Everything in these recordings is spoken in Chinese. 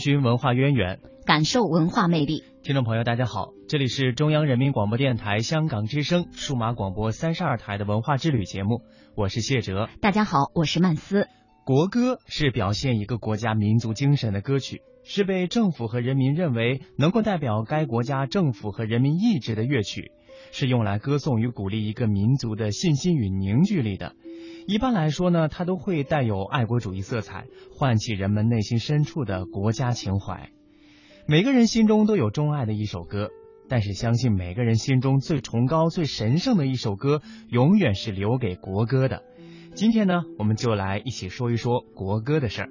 寻文化渊源，感受文化魅力。听众朋友，大家好，这里是中央人民广播电台香港之声数码广播三十二台的文化之旅节目，我是谢哲。大家好，我是曼斯。国歌是表现一个国家民族精神的歌曲，是被政府和人民认为能够代表该国家政府和人民意志的乐曲，是用来歌颂与鼓励一个民族的信心与凝聚力的。一般来说呢，它都会带有爱国主义色彩，唤起人们内心深处的国家情怀。每个人心中都有钟爱的一首歌，但是相信每个人心中最崇高、最神圣的一首歌，永远是留给国歌的。今天呢，我们就来一起说一说国歌的事儿。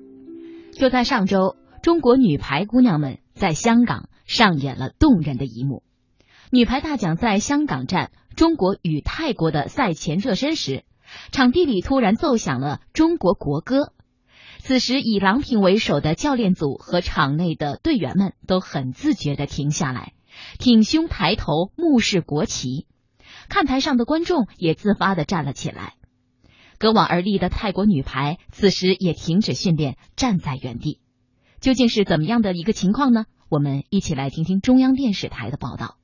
就在上周，中国女排姑娘们在香港上演了动人的一幕。女排大奖在香港站中国与泰国的赛前热身时。场地里突然奏响了中国国歌，此时以郎平为首的教练组和场内的队员们都很自觉地停下来，挺胸抬头目视国旗。看台上的观众也自发地站了起来。隔网而立的泰国女排此时也停止训练，站在原地。究竟是怎么样的一个情况呢？我们一起来听听中央电视台的报道。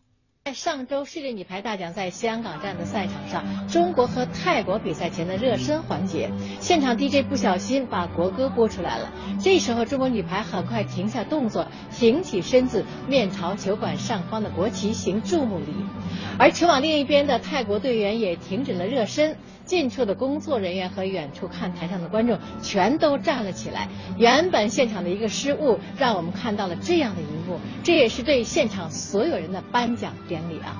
在上周世界女排大奖在香港站的赛场上，中国和泰国比赛前的热身环节，现场 DJ 不小心把国歌播出来了。这时候，中国女排很快停下动作，挺起身子，面朝球馆上方的国旗行注目礼。而球网另一边的泰国队员也停止了热身。近处的工作人员和远处看台上的观众全都站了起来。原本现场的一个失误，让我们看到了这样的一幕，这也是对现场所有人的颁奖典礼啊。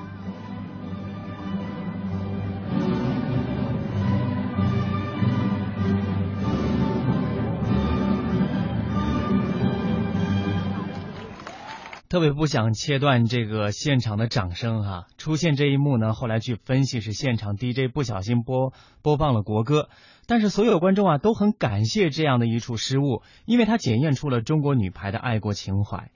特别不想切断这个现场的掌声哈，出现这一幕呢，后来据分析是现场 DJ 不小心播播放了国歌，但是所有观众啊都很感谢这样的一处失误，因为它检验出了中国女排的爱国情怀。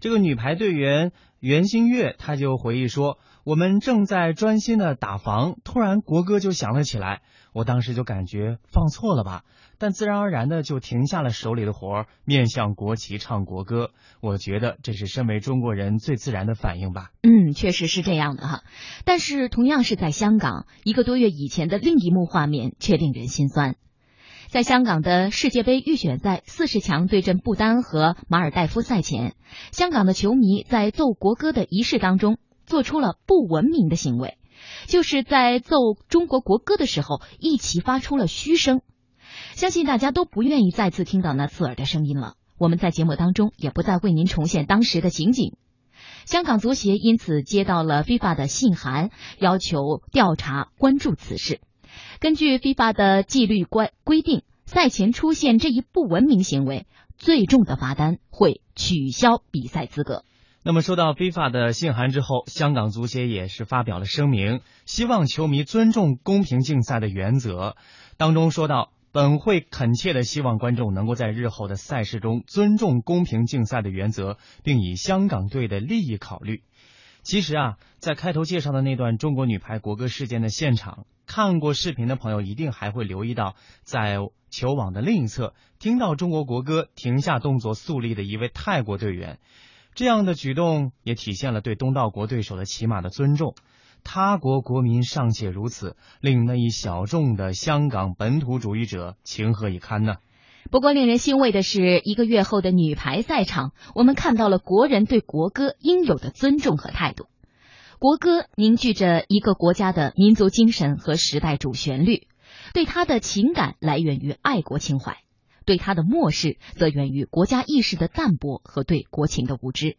这个女排队员袁心玥，她就回忆说：“我们正在专心的打防，突然国歌就响了起来，我当时就感觉放错了吧。”但自然而然的就停下了手里的活儿，面向国旗唱国歌。我觉得这是身为中国人最自然的反应吧。嗯，确实是这样的哈。但是同样是在香港，一个多月以前的另一幕画面却令人心酸。在香港的世界杯预选赛四十强对阵不丹和马尔代夫赛前，香港的球迷在奏国歌的仪式当中做出了不文明的行为，就是在奏中国国歌的时候一起发出了嘘声。相信大家都不愿意再次听到那刺耳的声音了。我们在节目当中也不再为您重现当时的情景。香港足协因此接到了 FIFA 的信函，要求调查关注此事。根据 FIFA 的纪律规规定，赛前出现这一不文明行为，最重的罚单会取消比赛资格。那么，收到 FIFA 的信函之后，香港足协也是发表了声明，希望球迷尊重公平竞赛的原则。当中说到。本会恳切的希望观众能够在日后的赛事中尊重公平竞赛的原则，并以香港队的利益考虑。其实啊，在开头介绍的那段中国女排国歌事件的现场，看过视频的朋友一定还会留意到，在球网的另一侧听到中国国歌停下动作肃立的一位泰国队员，这样的举动也体现了对东道国对手的起码的尊重。他国国民尚且如此，令那一小众的香港本土主义者情何以堪呢？不过，令人欣慰的是，一个月后的女排赛场，我们看到了国人对国歌应有的尊重和态度。国歌凝聚着一个国家的民族精神和时代主旋律，对它的情感来源于爱国情怀，对它的漠视则源于国家意识的淡薄和对国情的无知。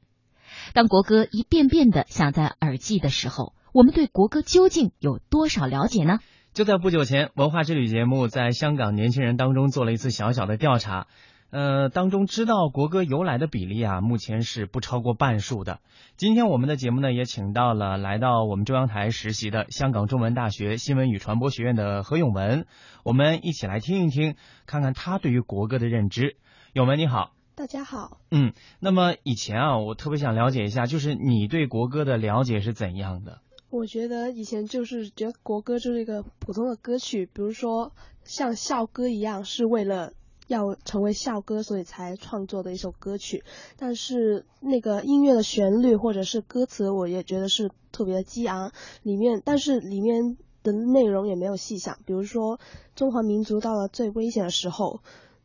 当国歌一遍遍的响在耳际的时候，我们对国歌究竟有多少了解呢？就在不久前，文化之旅节目在香港年轻人当中做了一次小小的调查。呃，当中知道国歌由来的比例啊，目前是不超过半数的。今天我们的节目呢，也请到了来到我们中央台实习的香港中文大学新闻与传播学院的何永文，我们一起来听一听，看看他对于国歌的认知。永文你好，大家好。嗯，那么以前啊，我特别想了解一下，就是你对国歌的了解是怎样的？我觉得以前就是觉得国歌就是一个普通的歌曲，比如说像校歌一样，是为了。要成为校歌，所以才创作的一首歌曲。但是那个音乐的旋律或者是歌词，我也觉得是特别的激昂。里面，但是里面的内容也没有细想。比如说，中华民族到了最危险的时候，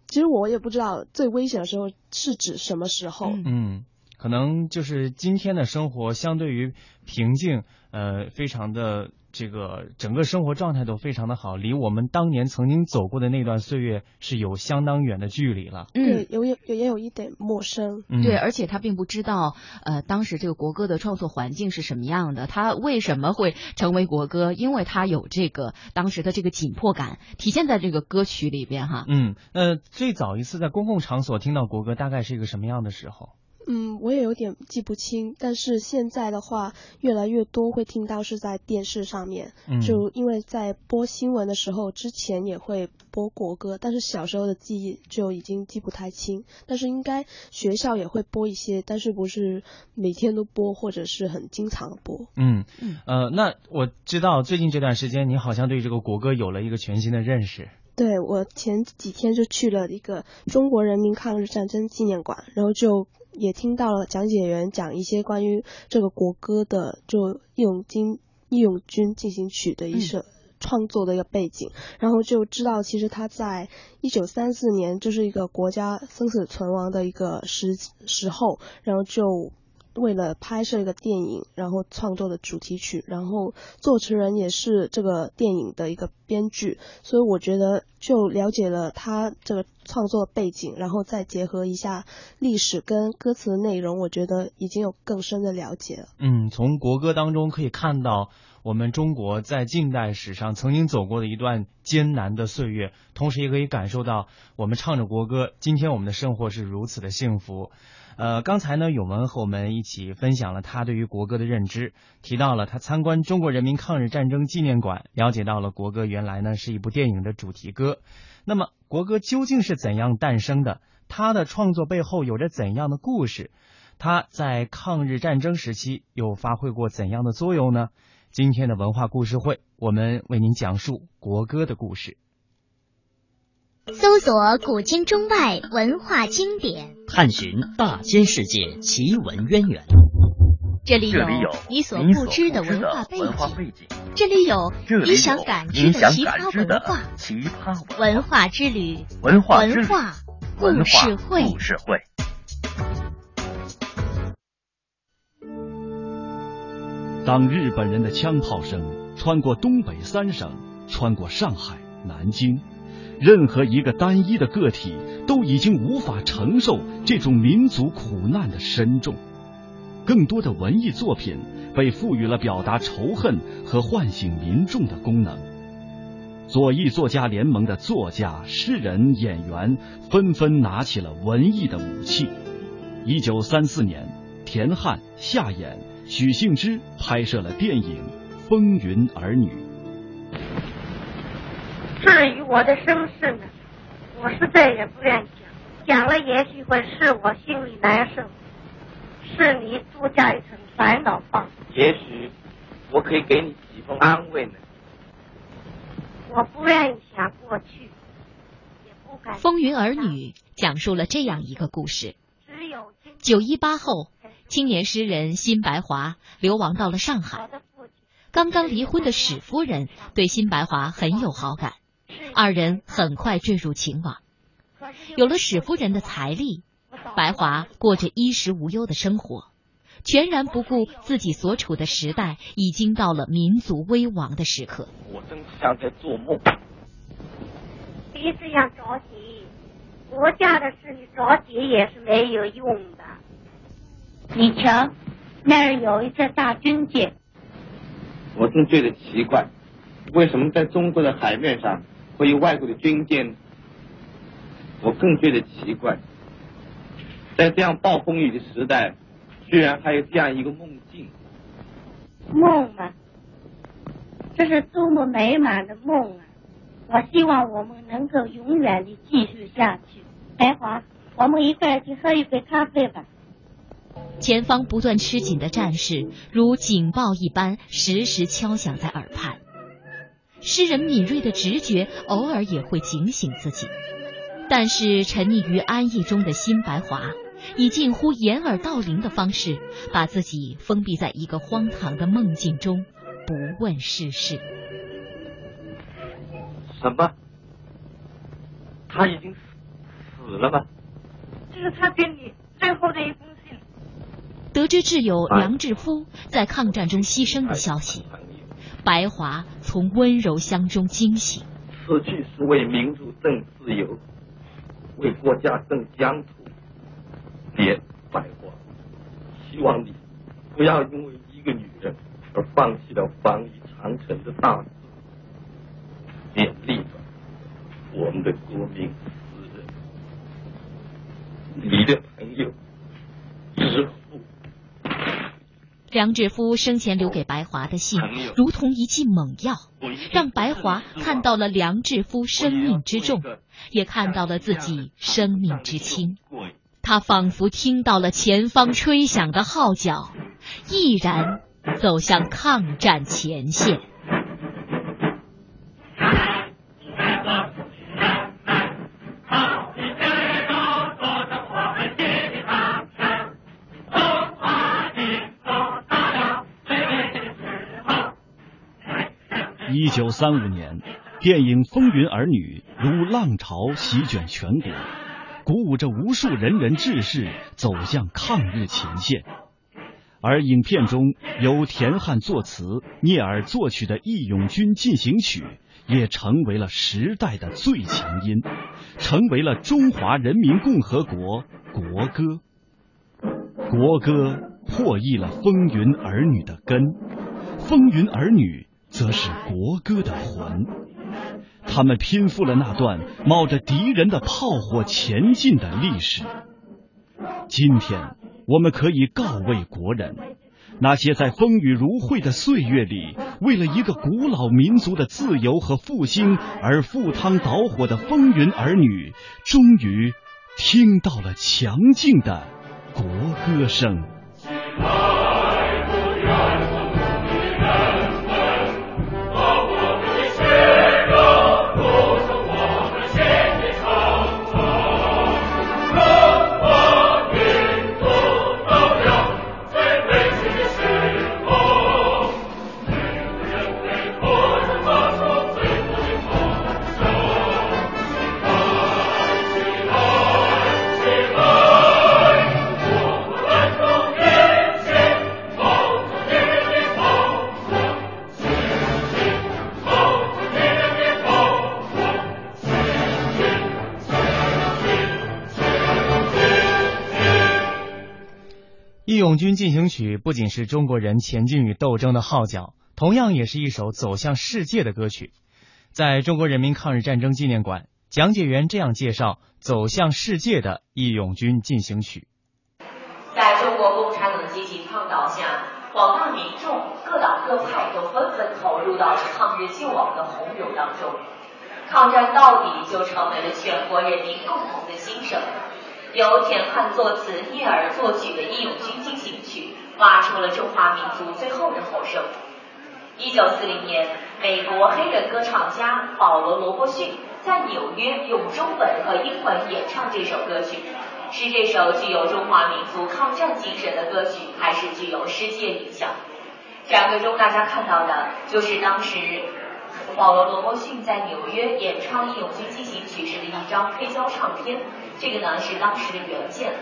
其实我也不知道最危险的时候是指什么时候。嗯，可能就是今天的生活相对于平静，呃，非常的。这个整个生活状态都非常的好，离我们当年曾经走过的那段岁月是有相当远的距离了。嗯，有有也有一点陌生。对，而且他并不知道，呃，当时这个国歌的创作环境是什么样的，他为什么会成为国歌？因为他有这个当时的这个紧迫感，体现在这个歌曲里边哈。嗯，呃最早一次在公共场所听到国歌，大概是一个什么样的时候？嗯，我也有点记不清，但是现在的话，越来越多会听到是在电视上面，就因为在播新闻的时候，之前也会播国歌，但是小时候的记忆就已经记不太清，但是应该学校也会播一些，但是不是每天都播，或者是很经常播。嗯，呃，那我知道最近这段时间你好像对这个国歌有了一个全新的认识。对，我前几天就去了一个中国人民抗日战争纪念馆，然后就。也听到了讲解员讲一些关于这个国歌的，就《义勇军义勇军进行曲》的一首创作的一个背景，然后就知道其实他在一九三四年就是一个国家生死存亡的一个时时候，然后就。为了拍摄一个电影，然后创作的主题曲，然后作词人也是这个电影的一个编剧，所以我觉得就了解了他这个创作背景，然后再结合一下历史跟歌词的内容，我觉得已经有更深的了解了。嗯，从国歌当中可以看到我们中国在近代史上曾经走过的一段艰难的岁月，同时也可以感受到我们唱着国歌，今天我们的生活是如此的幸福。呃，刚才呢，永文和我们一起分享了他对于国歌的认知，提到了他参观中国人民抗日战争纪念馆，了解到了国歌原来呢是一部电影的主题歌。那么，国歌究竟是怎样诞生的？它的创作背后有着怎样的故事？它在抗日战争时期又发挥过怎样的作用呢？今天的文化故事会，我们为您讲述国歌的故事。搜索古今中外文化经典，探寻大千世界奇闻渊源。这里有你所不知的文化背景，这里有你想感知的奇葩文化。奇葩文化之旅，文化文化故事会。故事会。当日本人的枪炮声穿过东北三省，穿过上海、南京。任何一个单一的个体都已经无法承受这种民族苦难的深重，更多的文艺作品被赋予了表达仇恨和唤醒民众的功能。左翼作家联盟的作家、诗人、演员纷纷拿起了文艺的武器。一九三四年，田汉、夏衍、许幸之拍摄了电影《风云儿女》。至于我的身世呢，我是再也不愿讲，讲了也许会使我心里难受，是你多加一层烦恼吧。也许我可以给你几分安慰呢。我不愿意想过去，也不敢。《风云儿女》讲述了这样一个故事：九一八后，青年诗人辛白华流亡到了上海，刚刚离婚的史夫人对辛白华很有好感。二人很快坠入情网，有了史夫人的财力，白华过着衣食无忧的生活。全然不顾自己所处的时代已经到了民族危亡的时刻。我真像在做梦。别这样着急，国家的事你着急也是没有用的。你瞧，那儿有一只大军舰。我真觉得奇怪，为什么在中国的海面上会有外国的军舰？我更觉得奇怪，在这样暴风雨的时代，居然还有这样一个梦境。梦啊，这是多么美满的梦啊！我希望我们能够永远的继续下去。白华，我们一块去喝一杯咖啡吧。前方不断吃紧的战事如警报一般，时时敲响在耳畔。诗人敏锐的直觉偶尔也会警醒自己，但是沉溺于安逸中的辛白华，以近乎掩耳盗铃的方式，把自己封闭在一个荒唐的梦境中，不问世事。什么？他已经死死了吗？这是他给你最后的一封信。得知挚友梁志夫在抗战中牺牲的消息，白华从温柔乡中惊醒。死去是为民族挣自由，为国家挣疆土。别，白华，希望你不要因为一个女人而放弃了防御长城的大志。勉励吧，我们的国民诗人，你的朋友，之父。梁志夫生前留给白华的信，如同一剂猛药，让白华看到了梁志夫生命之重，也看到了自己生命之轻。他仿佛听到了前方吹响的号角，毅然走向抗战前线。一九三五年，电影《风云儿女》如浪潮席卷全国，鼓舞着无数仁人志士走向抗日前线。而影片中由田汉作词、聂耳作曲的《义勇军进行曲》也成为了时代的最强音，成为了中华人民共和国国歌。国歌破译了风云儿女的根，风云儿女。则是国歌的魂，他们拼复了那段冒着敌人的炮火前进的历史。今天，我们可以告慰国人，那些在风雨如晦的岁月里，为了一个古老民族的自由和复兴而赴汤蹈火的风云儿女，终于听到了强劲的国歌声。《义勇军进行曲》不仅是中国人前进与斗争的号角，同样也是一首走向世界的歌曲。在中国人民抗日战争纪念馆，讲解员这样介绍《走向世界的义勇军进行曲》。在中国共产党的积极倡导下，广大民众各党各派都纷纷投入到抗日救亡的洪流当中，抗战到底就成为了全国人民共同的心声。由田汉作词、聂耳作曲的《义勇军进行曲》发出了中华民族最后的吼声。一九四零年，美国黑人歌唱家保罗·罗伯逊在纽约用中文和英文演唱这首歌曲。是这首具有中华民族抗战精神的歌曲，还是具有世界影响？展会中大家看到的就是当时保罗·罗伯逊在纽约演唱《义勇军进行曲》时的一张黑胶唱片。这个呢是当时的原件。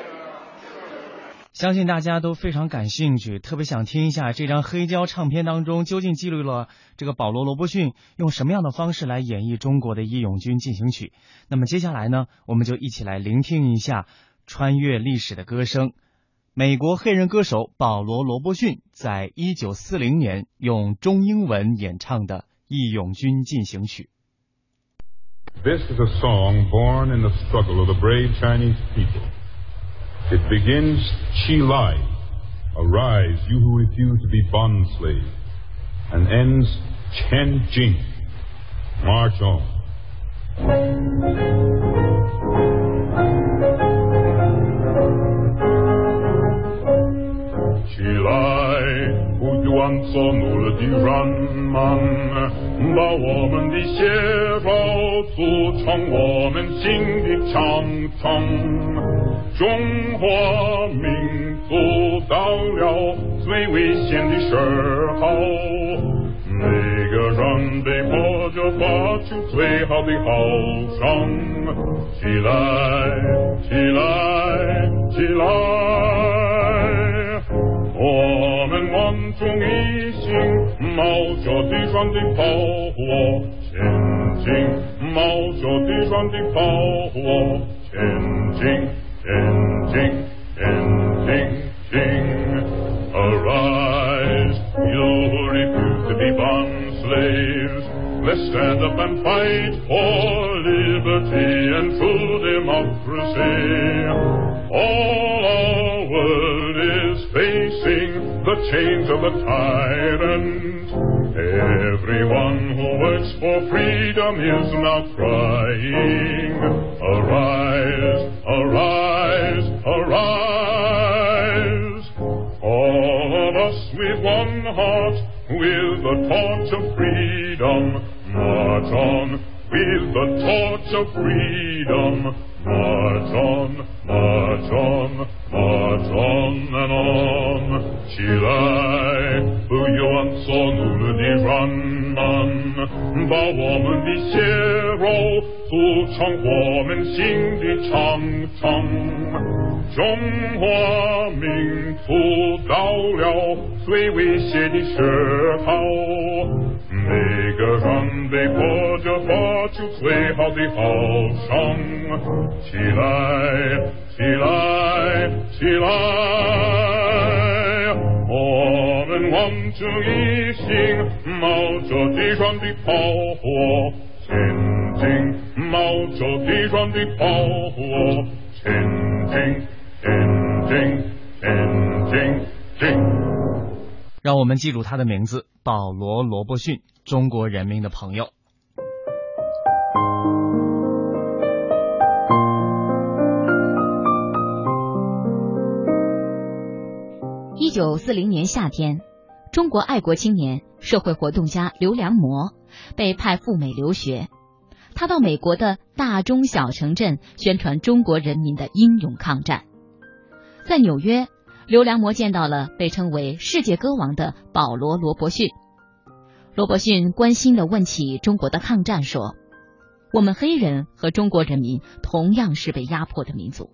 相信大家都非常感兴趣，特别想听一下这张黑胶唱片当中究竟记录了这个保罗·罗伯逊用什么样的方式来演绎中国的《义勇军进行曲》。那么接下来呢，我们就一起来聆听一下穿越历史的歌声。美国黑人歌手保罗·罗伯逊在一九四零年用中英文演唱的《义勇军进行曲》。This is a song born in the struggle of the brave Chinese people. It begins, Chi Lai, arise, you who refuse to be bond slave, and ends, Chen Jing, march on. Chi Lai, 万做努力的人 们，把我们的血肉组成我们新的长城。中华民族到了最危险的时候，每个人被迫着发出最好的号声：起来，起来，起来！我们万众一心，冒着敌船的炮火前进，冒着敌船的炮火前进，前进，前进，进。Arise, you who refuse to be bond slaves. Let's stand up and fight for liberty and true Change of the tyrant. Everyone who works for freedom is now crying, arise, arise, arise. All of us with one heart, with the torch of freedom, march on, with the torch of freedom, march on, march on, march on and on，起起来，不愿做奴隶的人们，把我们的血肉组成我们新的长城。中华民族到了最危险的时候。每个人被迫着发出最好的号声，起来，起来，起来！我们望着一心，冒着地上的炮火前进，冒着地上的炮火前进，前进，前进，进。让我们记住他的名字：保罗·罗伯逊，中国人民的朋友。一九四零年夏天，中国爱国青年、社会活动家刘良模被派赴美留学。他到美国的大中小城镇宣传中国人民的英勇抗战。在纽约。刘良模见到了被称为世界歌王的保罗·罗伯逊。罗伯逊关心的问起中国的抗战，说：“我们黑人和中国人民同样是被压迫的民族，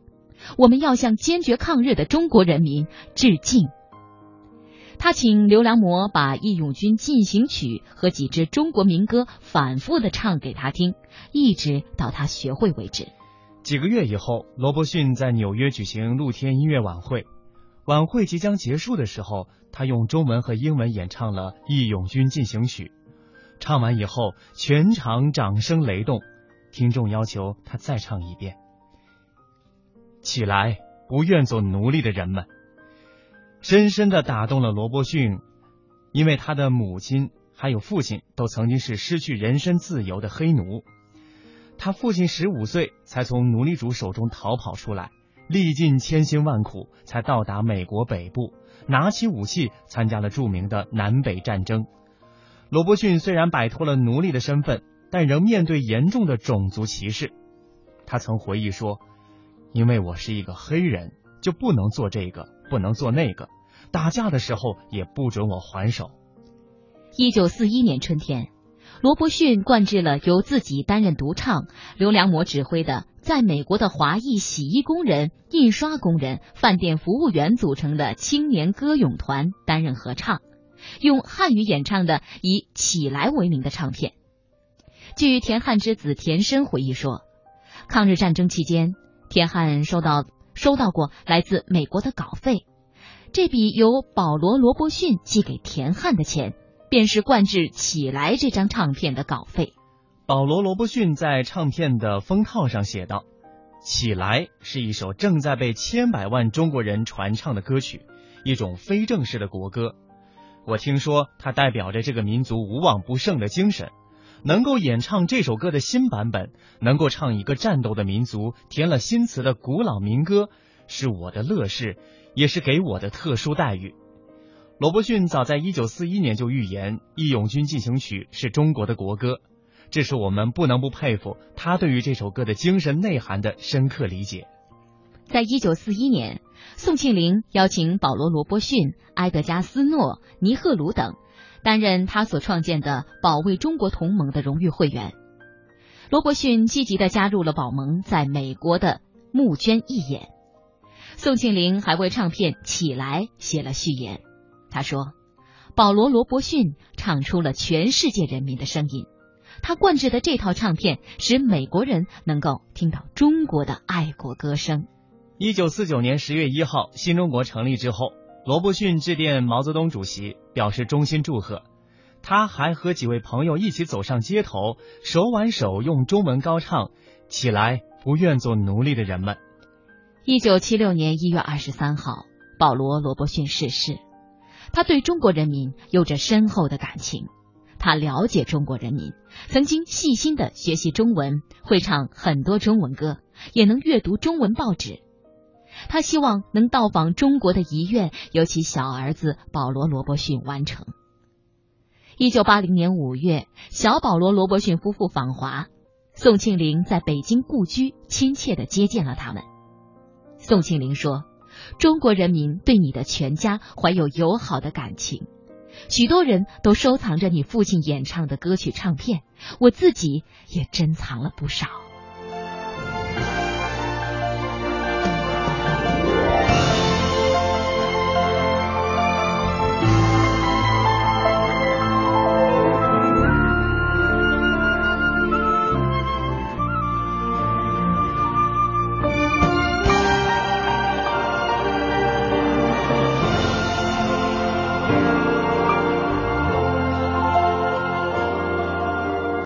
我们要向坚决抗日的中国人民致敬。”他请刘良模把《义勇军进行曲》和几支中国民歌反复的唱给他听，一直到他学会为止。几个月以后，罗伯逊在纽约举行露天音乐晚会。晚会即将结束的时候，他用中文和英文演唱了《义勇军进行曲》。唱完以后，全场掌声雷动，听众要求他再唱一遍。起来，不愿做奴隶的人们，深深的打动了罗伯逊，因为他的母亲还有父亲都曾经是失去人身自由的黑奴。他父亲十五岁才从奴隶主手中逃跑出来。历尽千辛万苦，才到达美国北部，拿起武器参加了著名的南北战争。罗伯逊虽然摆脱了奴隶的身份，但仍面对严重的种族歧视。他曾回忆说：“因为我是一个黑人，就不能做这个，不能做那个，打架的时候也不准我还手。”一九四一年春天，罗伯逊灌制了由自己担任独唱、刘良模指挥的。在美国的华裔洗衣工人、印刷工人、饭店服务员组成的青年歌咏团担任合唱，用汉语演唱的以“起来”为名的唱片。据田汉之子田深回忆说，抗日战争期间，田汉收到收到过来自美国的稿费，这笔由保罗·罗伯逊寄给田汉的钱，便是灌制《起来》这张唱片的稿费。保罗·罗伯逊在唱片的封套上写道：“起来是一首正在被千百万中国人传唱的歌曲，一种非正式的国歌。我听说它代表着这个民族无往不胜的精神。能够演唱这首歌的新版本，能够唱一个战斗的民族填了新词的古老民歌，是我的乐事，也是给我的特殊待遇。”罗伯逊早在1941年就预言《义勇军进行曲》是中国的国歌。这是我们不能不佩服他对于这首歌的精神内涵的深刻理解。在一九四一年，宋庆龄邀请保罗·罗伯逊、埃德加·斯诺、尼赫鲁等担任他所创建的保卫中国同盟的荣誉会员。罗伯逊积极的加入了保盟在美国的募捐义演。宋庆龄还为唱片《起来》写了序言。他说：“保罗·罗伯逊唱出了全世界人民的声音。”他灌制的这套唱片，使美国人能够听到中国的爱国歌声。一九四九年十月一号，新中国成立之后，罗伯逊致电毛泽东主席，表示衷心祝贺。他还和几位朋友一起走上街头，手挽手用中文高唱：“起来，不愿做奴隶的人们。”一九七六年一月二十三号，保罗·罗伯逊逝世。他对中国人民有着深厚的感情。他了解中国人民，曾经细心的学习中文，会唱很多中文歌，也能阅读中文报纸。他希望能到访中国的遗愿由其小儿子保罗·罗伯逊完成。一九八零年五月，小保罗·罗伯逊夫妇访华，宋庆龄在北京故居亲切的接见了他们。宋庆龄说：“中国人民对你的全家怀有友好的感情。”许多人都收藏着你父亲演唱的歌曲唱片，我自己也珍藏了不少。